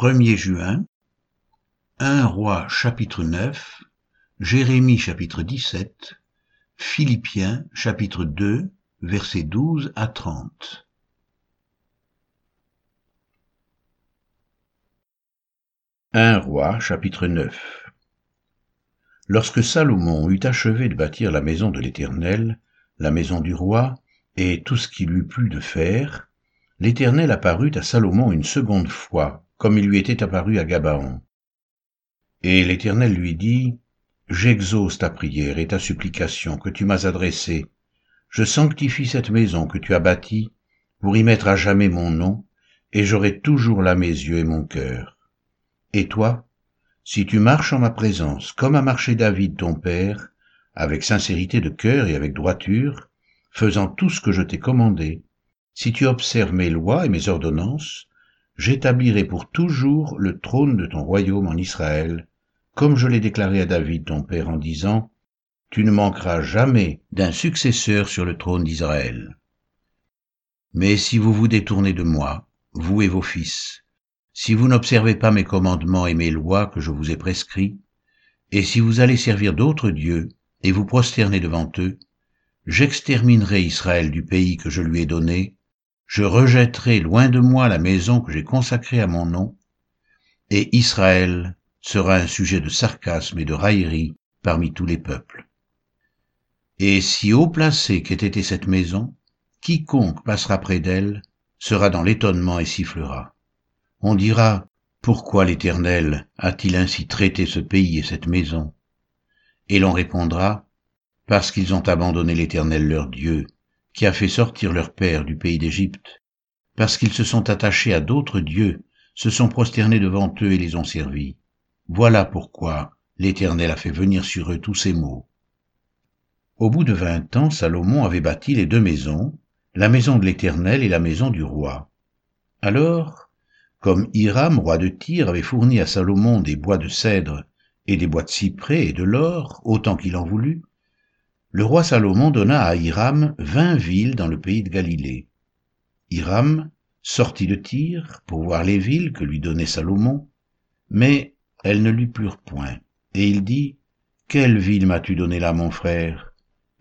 1er juin, 1 roi chapitre 9, Jérémie chapitre 17, Philippiens chapitre 2, versets 12 à 30. 1 roi chapitre 9 Lorsque Salomon eut achevé de bâtir la maison de l'Éternel, la maison du roi, et tout ce qu'il eut plu de faire, l'Éternel apparut à Salomon une seconde fois, comme il lui était apparu à Gabaon. Et l'Éternel lui dit, J'exauce ta prière et ta supplication que tu m'as adressée. Je sanctifie cette maison que tu as bâtie pour y mettre à jamais mon nom, et j'aurai toujours là mes yeux et mon cœur. Et toi, si tu marches en ma présence, comme a marché David ton père, avec sincérité de cœur et avec droiture, faisant tout ce que je t'ai commandé, si tu observes mes lois et mes ordonnances, j'établirai pour toujours le trône de ton royaume en Israël, comme je l'ai déclaré à David ton père en disant, Tu ne manqueras jamais d'un successeur sur le trône d'Israël. Mais si vous vous détournez de moi, vous et vos fils, si vous n'observez pas mes commandements et mes lois que je vous ai prescrits, et si vous allez servir d'autres dieux et vous prosterner devant eux, j'exterminerai Israël du pays que je lui ai donné, je rejetterai loin de moi la maison que j'ai consacrée à mon nom, et Israël sera un sujet de sarcasme et de raillerie parmi tous les peuples. Et si haut placé qu'ait été cette maison, quiconque passera près d'elle sera dans l'étonnement et sifflera. On dira, pourquoi l'Éternel a-t-il ainsi traité ce pays et cette maison? Et l'on répondra, parce qu'ils ont abandonné l'Éternel leur Dieu, qui a fait sortir leur père du pays d'Égypte, parce qu'ils se sont attachés à d'autres dieux, se sont prosternés devant eux et les ont servis. Voilà pourquoi l'Éternel a fait venir sur eux tous ces maux. Au bout de vingt ans, Salomon avait bâti les deux maisons, la maison de l'Éternel et la maison du roi. Alors, comme Hiram, roi de Tyr, avait fourni à Salomon des bois de cèdre et des bois de cyprès et de l'or, autant qu'il en voulut, le roi Salomon donna à Hiram vingt villes dans le pays de Galilée. Hiram sortit de Tyr pour voir les villes que lui donnait Salomon, mais elles ne lui plurent point. Et il dit, Quelle ville m'as-tu donné là, mon frère?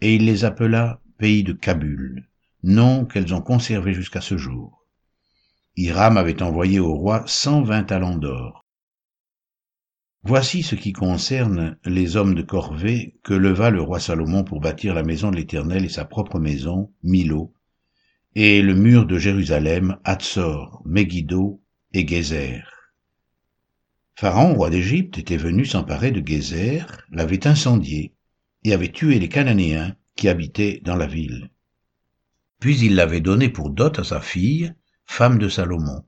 Et il les appela pays de Kabul, nom qu'elles ont conservé jusqu'à ce jour. Hiram avait envoyé au roi cent vingt talents d'or. Voici ce qui concerne les hommes de corvée que leva le roi Salomon pour bâtir la maison de l'Éternel et sa propre maison, Milo, et le mur de Jérusalem, Hatzor, Megiddo et Gézer. Pharaon, roi d'Égypte, était venu s'emparer de Gézer, l'avait incendié, et avait tué les Cananéens qui habitaient dans la ville. Puis il l'avait donné pour dot à sa fille, femme de Salomon.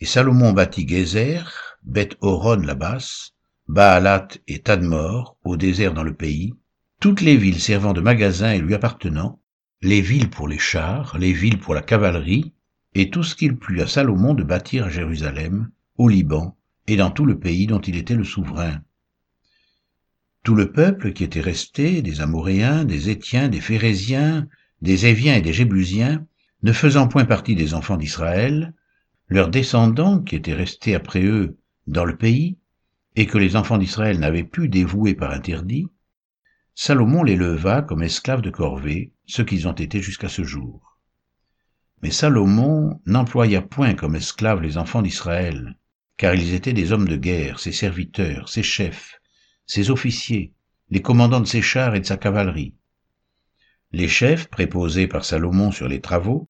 Et Salomon bâtit Gézer, Beth Horon la basse, Baalat et Tadmor, au désert dans le pays, toutes les villes servant de magasins et lui appartenant, les villes pour les chars, les villes pour la cavalerie, et tout ce qu'il plut à Salomon de bâtir à Jérusalem, au Liban et dans tout le pays dont il était le souverain. Tout le peuple qui était resté, des Amoréens, des Étiens, des Phérésiens, des Éviens et des Jébusiens, ne faisant point partie des enfants d'Israël, leurs descendants qui étaient restés après eux dans le pays, et que les enfants d'Israël n'avaient pu dévouer par interdit, Salomon les leva comme esclaves de corvée, ce qu'ils ont été jusqu'à ce jour. Mais Salomon n'employa point comme esclaves les enfants d'Israël, car ils étaient des hommes de guerre, ses serviteurs, ses chefs, ses officiers, les commandants de ses chars et de sa cavalerie. Les chefs, préposés par Salomon sur les travaux,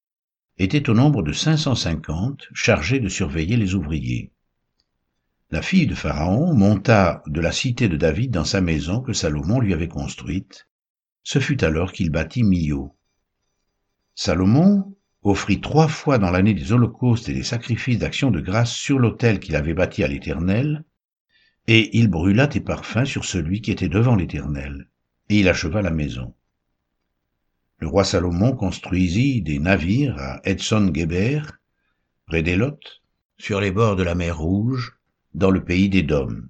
étaient au nombre de 550 chargés de surveiller les ouvriers. La fille de Pharaon monta de la cité de David dans sa maison que Salomon lui avait construite. Ce fut alors qu'il bâtit Mio. Salomon offrit trois fois dans l'année des holocaustes et des sacrifices d'action de grâce sur l'autel qu'il avait bâti à l'Éternel, et il brûla des parfums sur celui qui était devant l'Éternel, et il acheva la maison. Le roi Salomon construisit des navires à Edson-Geber, près d'Elot, sur les bords de la mer Rouge, dans le pays d'Édom.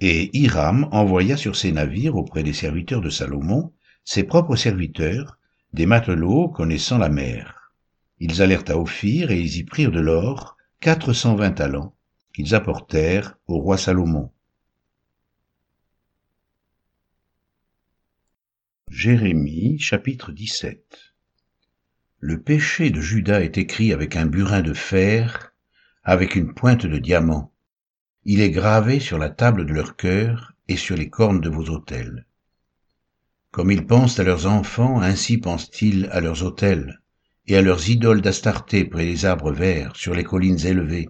Et Hiram envoya sur ces navires auprès des serviteurs de Salomon ses propres serviteurs, des matelots connaissant la mer. Ils allèrent à Ophir et ils y prirent de l'or, quatre cent vingt talents, qu'ils apportèrent au roi Salomon. Jérémie chapitre 17 Le péché de Judas est écrit avec un burin de fer, avec une pointe de diamant. Il est gravé sur la table de leur cœur et sur les cornes de vos autels. Comme ils pensent à leurs enfants, ainsi pensent-ils à leurs autels, et à leurs idoles d'Astarté près des arbres verts, sur les collines élevées.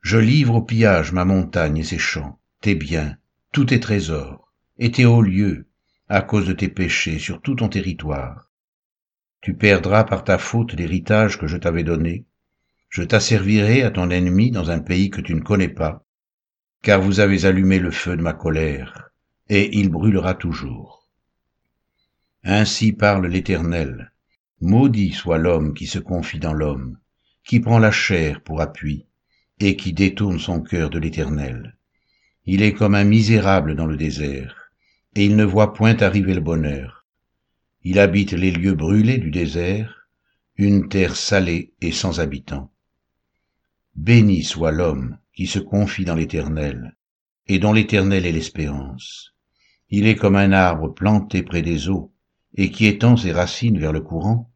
Je livre au pillage ma montagne et ses champs, tes biens, tous tes trésors, et tes hauts lieux, à cause de tes péchés sur tout ton territoire. Tu perdras par ta faute l'héritage que je t'avais donné. Je t'asservirai à ton ennemi dans un pays que tu ne connais pas, car vous avez allumé le feu de ma colère, et il brûlera toujours. Ainsi parle l'Éternel. Maudit soit l'homme qui se confie dans l'homme, qui prend la chair pour appui, et qui détourne son cœur de l'Éternel. Il est comme un misérable dans le désert, et il ne voit point arriver le bonheur. Il habite les lieux brûlés du désert, une terre salée et sans habitants. Béni soit l'homme qui se confie dans l'Éternel, et dont l'Éternel est l'espérance. Il est comme un arbre planté près des eaux, et qui étend ses racines vers le courant.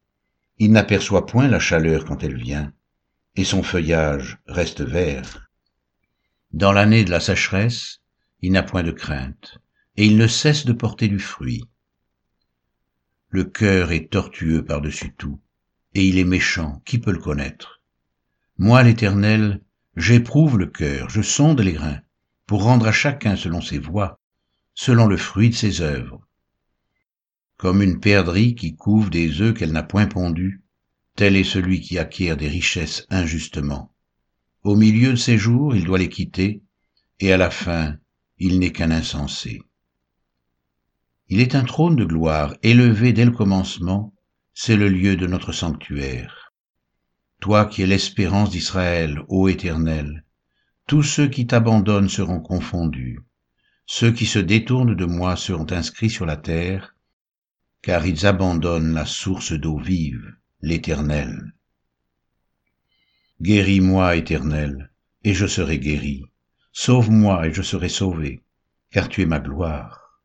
Il n'aperçoit point la chaleur quand elle vient, et son feuillage reste vert. Dans l'année de la sécheresse, il n'a point de crainte, et il ne cesse de porter du fruit. Le cœur est tortueux par-dessus tout, et il est méchant, qui peut le connaître? Moi, l'Éternel, j'éprouve le cœur, je sonde les grains, pour rendre à chacun selon ses voies, selon le fruit de ses œuvres. Comme une perdrix qui couve des œufs qu'elle n'a point pondus, tel est celui qui acquiert des richesses injustement. Au milieu de ses jours, il doit les quitter, et à la fin, il n'est qu'un insensé. Il est un trône de gloire, élevé dès le commencement, c'est le lieu de notre sanctuaire. Toi qui es l'espérance d'Israël, ô Éternel, tous ceux qui t'abandonnent seront confondus. Ceux qui se détournent de moi seront inscrits sur la terre, car ils abandonnent la source d'eau vive, l'Éternel. Guéris-moi, Éternel, et je serai guéri. Sauve-moi et je serai sauvé, car tu es ma gloire.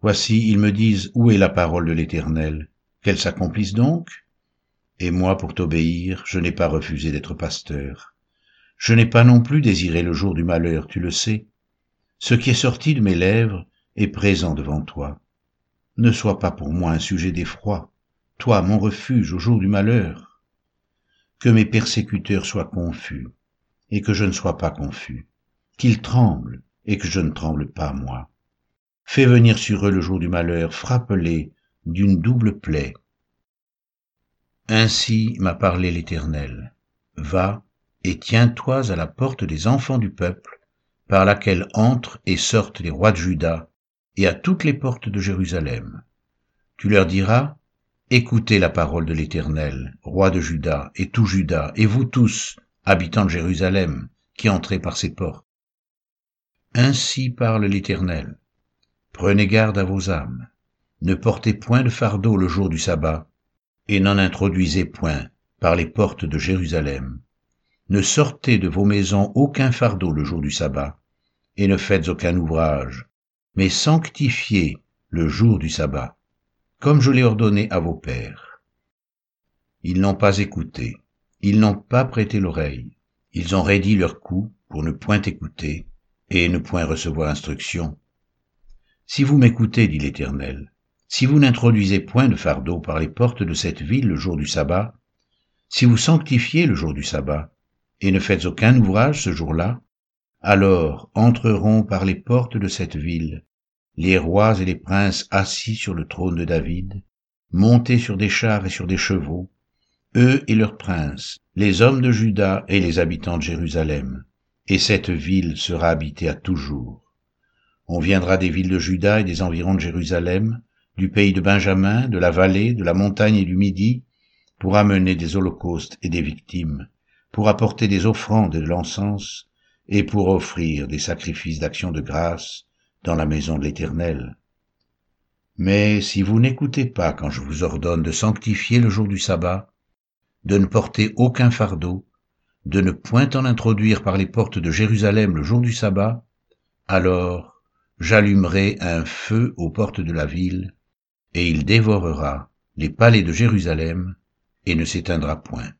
Voici, ils me disent, où est la parole de l'Éternel? Qu'elle s'accomplisse donc? Et moi, pour t'obéir, je n'ai pas refusé d'être pasteur. Je n'ai pas non plus désiré le jour du malheur, tu le sais. Ce qui est sorti de mes lèvres est présent devant toi. Ne sois pas pour moi un sujet d'effroi, toi mon refuge au jour du malheur. Que mes persécuteurs soient confus, et que je ne sois pas confus, qu'ils tremblent, et que je ne tremble pas moi. Fais venir sur eux le jour du malheur, frappe-les d'une double plaie. Ainsi m'a parlé l'Éternel. Va et tiens-toi à la porte des enfants du peuple, par laquelle entrent et sortent les rois de Juda, et à toutes les portes de Jérusalem. Tu leur diras, Écoutez la parole de l'Éternel, roi de Juda, et tout Juda, et vous tous, habitants de Jérusalem, qui entrez par ses portes. Ainsi parle l'Éternel. Prenez garde à vos âmes. Ne portez point de fardeau le jour du sabbat, et n'en introduisez point par les portes de Jérusalem. Ne sortez de vos maisons aucun fardeau le jour du sabbat, et ne faites aucun ouvrage, mais sanctifiez le jour du sabbat, comme je l'ai ordonné à vos pères. Ils n'ont pas écouté, ils n'ont pas prêté l'oreille, ils ont raidi leur cou pour ne point écouter et ne point recevoir instruction. Si vous m'écoutez, dit l'Éternel, si vous n'introduisez point de fardeau par les portes de cette ville le jour du sabbat, si vous sanctifiez le jour du sabbat, et ne faites aucun ouvrage ce jour-là, alors entreront par les portes de cette ville les rois et les princes assis sur le trône de David, montés sur des chars et sur des chevaux, eux et leurs princes, les hommes de Juda et les habitants de Jérusalem, et cette ville sera habitée à toujours. On viendra des villes de Juda et des environs de Jérusalem, du pays de Benjamin, de la vallée, de la montagne et du Midi, pour amener des holocaustes et des victimes, pour apporter des offrandes et de l'encens, et pour offrir des sacrifices d'action de grâce dans la maison de l'Éternel. Mais si vous n'écoutez pas quand je vous ordonne de sanctifier le jour du sabbat, de ne porter aucun fardeau, de ne point en introduire par les portes de Jérusalem le jour du sabbat, alors j'allumerai un feu aux portes de la ville, et il dévorera les palais de Jérusalem et ne s'éteindra point.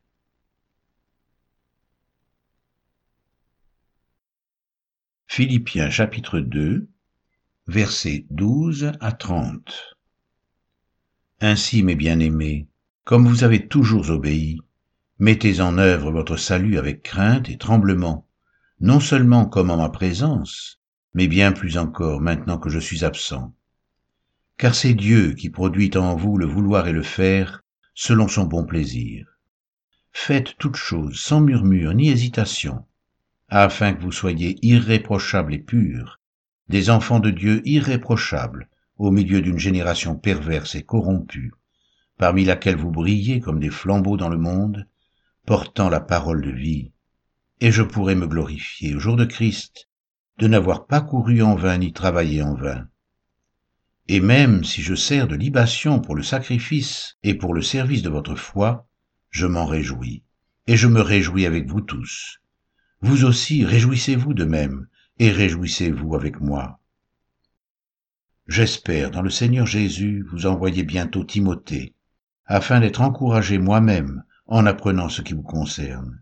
Philippiens chapitre 2 versets 12 à 30 Ainsi, mes bien-aimés, comme vous avez toujours obéi, mettez en œuvre votre salut avec crainte et tremblement, non seulement comme en ma présence, mais bien plus encore maintenant que je suis absent. Car c'est Dieu qui produit en vous le vouloir et le faire selon son bon plaisir. Faites toutes choses sans murmure ni hésitation, afin que vous soyez irréprochables et purs, des enfants de Dieu irréprochables, au milieu d'une génération perverse et corrompue, parmi laquelle vous brillez comme des flambeaux dans le monde, portant la parole de vie, et je pourrai me glorifier au jour de Christ de n'avoir pas couru en vain ni travaillé en vain. Et même si je sers de libation pour le sacrifice et pour le service de votre foi, je m'en réjouis, et je me réjouis avec vous tous. Vous aussi réjouissez-vous de même, et réjouissez-vous avec moi. J'espère dans le Seigneur Jésus vous envoyer bientôt Timothée, afin d'être encouragé moi-même en apprenant ce qui vous concerne.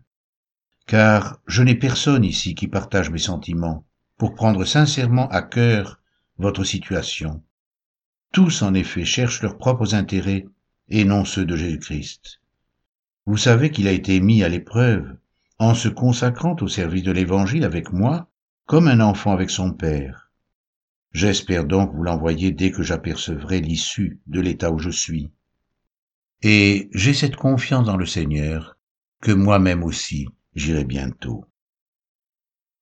Car je n'ai personne ici qui partage mes sentiments pour prendre sincèrement à cœur votre situation. Tous, en effet, cherchent leurs propres intérêts et non ceux de Jésus-Christ. Vous savez qu'il a été mis à l'épreuve en se consacrant au service de l'Évangile avec moi, comme un enfant avec son Père. J'espère donc vous l'envoyer dès que j'apercevrai l'issue de l'état où je suis. Et j'ai cette confiance dans le Seigneur que moi-même aussi j'irai bientôt.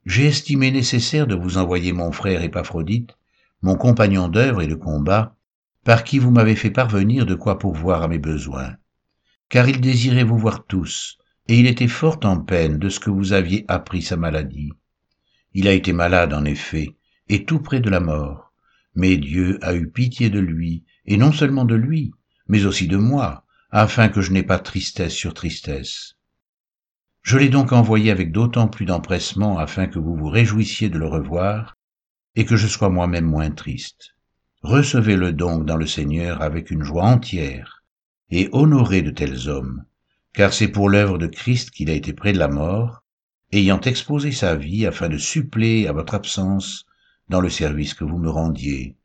J'ai estimé nécessaire de vous envoyer mon frère Épaphrodite, mon compagnon d'œuvre et de combat, par qui vous m'avez fait parvenir de quoi pourvoir à mes besoins. Car il désirait vous voir tous, et il était fort en peine de ce que vous aviez appris sa maladie. Il a été malade en effet, et tout près de la mort, mais Dieu a eu pitié de lui, et non seulement de lui, mais aussi de moi, afin que je n'ai pas tristesse sur tristesse. Je l'ai donc envoyé avec d'autant plus d'empressement afin que vous vous réjouissiez de le revoir et que je sois moi-même moins triste. Recevez-le donc dans le Seigneur avec une joie entière et honorez de tels hommes, car c'est pour l'œuvre de Christ qu'il a été près de la mort, ayant exposé sa vie afin de suppléer à votre absence dans le service que vous me rendiez.